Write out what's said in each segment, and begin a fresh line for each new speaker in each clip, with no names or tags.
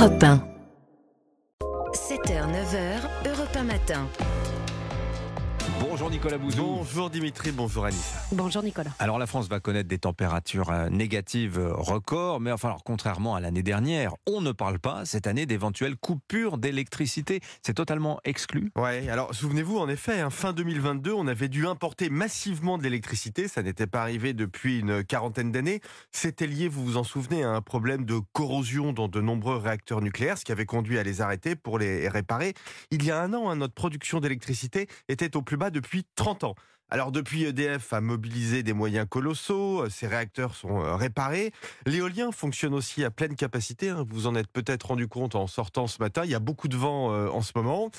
Europe 1.
7h, 9h, Europe 1 matin.
Bonjour Nicolas Bouzou.
Bonjour Dimitri, bonjour Anissa.
Bonjour Nicolas.
Alors la France va connaître des températures euh, négatives euh, records, mais enfin alors, contrairement à l'année dernière, on ne parle pas cette année d'éventuelles coupures d'électricité. C'est totalement exclu.
Ouais, alors souvenez-vous en effet, hein, fin 2022, on avait dû importer massivement de l'électricité, ça n'était pas arrivé depuis une quarantaine d'années. C'était lié, vous vous en souvenez, à un problème de corrosion dans de nombreux réacteurs nucléaires, ce qui avait conduit à les arrêter pour les réparer. Il y a un an, hein, notre production d'électricité était au plus bas depuis 30 ans. Alors depuis, EDF a mobilisé des moyens colossaux, ces réacteurs sont euh, réparés. L'éolien fonctionne aussi à pleine capacité, hein. vous en êtes peut-être rendu compte en sortant ce matin, il y a beaucoup de vent euh, en ce moment.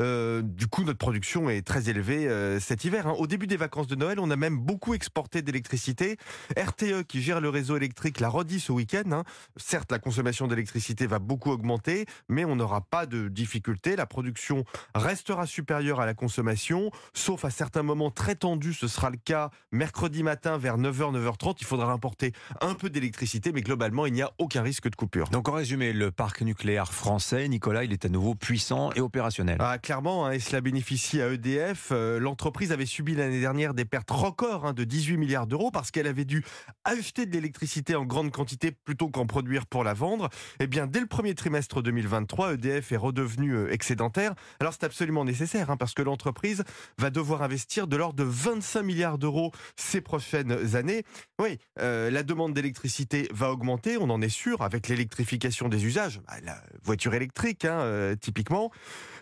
Euh, du coup, notre production est très élevée euh, cet hiver. hein. Au début des vacances de Noël, on a même beaucoup exporté d'électricité. RTE, qui gère le réseau électrique, l'a redit ce week-end. hein. Certes, la consommation d'électricité va beaucoup augmenter, mais on n'aura pas de difficulté. La production restera supérieure à la consommation, sauf à certains moments très tendus. Ce sera le cas mercredi matin vers 9h, 9h30. Il faudra importer un peu d'électricité, mais globalement, il n'y a aucun risque de coupure.
Donc en résumé, le parc nucléaire français, Nicolas, il est à nouveau puissant et opérationnel.
Ah, clairement, hein, et cela bénéficie à EDF. Euh, L'entreprise avait subi l'année dernière des pertes records hein, de 18 milliards d'euros parce qu'elle avait dû acheter de l'électricité en grande quantité plutôt qu'en produire pour la vendre. Eh bien, dès le premier trimestre 2023, EDF est redevenu euh, excédentaire. Alors, c'est absolument nécessaire hein, parce que l'entreprise va devoir investir de l'ordre de 25 milliards d'euros ces prochaines années. Oui, euh, la demande d'électricité va augmenter, on en est sûr, avec l'électrification des usages. Bah, la voiture électrique, hein, euh, typiquement.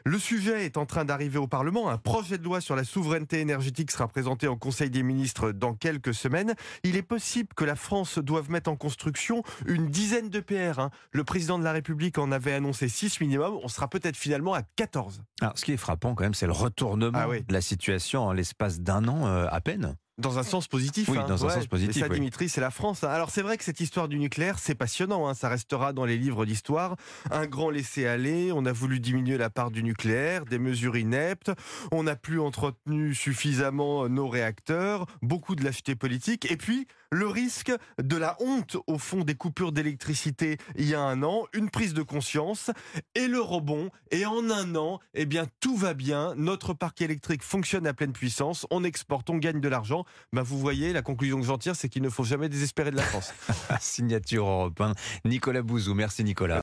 Le sujet est en train d'arriver au Parlement. Un projet de loi sur la souveraineté énergétique sera présenté en Conseil des ministres dans quelques semaines. Il est possible que la France doive mettre en construction une dizaine de PR. hein. Le président de la République en avait annoncé 6 minimum. On sera peut-être finalement à 14.
Alors ce qui est frappant quand même, c'est le retournement
Ah oui.
de la situation en l'espace d'un an euh, à peine.
Dans un sens positif.
Oui,
hein.
dans un
Ouais,
sens positif,
Et ça,
oui.
Dimitri, c'est la France. hein. Alors, c'est vrai que cette histoire du nucléaire, c'est passionnant. hein. Ça restera dans les livres d'histoire. Un grand laisser-aller. On a voulu diminuer la part du nucléaire, des mesures ineptes. On n'a plus entretenu suffisamment nos réacteurs. Beaucoup de lâcheté politique. Et puis, le risque de la honte au fond des coupures d'électricité il y a un an. Une prise de conscience et le rebond. Et en un an, eh bien, tout va bien. Notre parc électrique fonctionne à pleine puissance. On exporte, on gagne de l'argent. Ben, vous voyez, la conclusion que j'en tire, c'est qu'il ne faut jamais désespérer de la France.
Signature européen. Nicolas Bouzou. Merci Nicolas.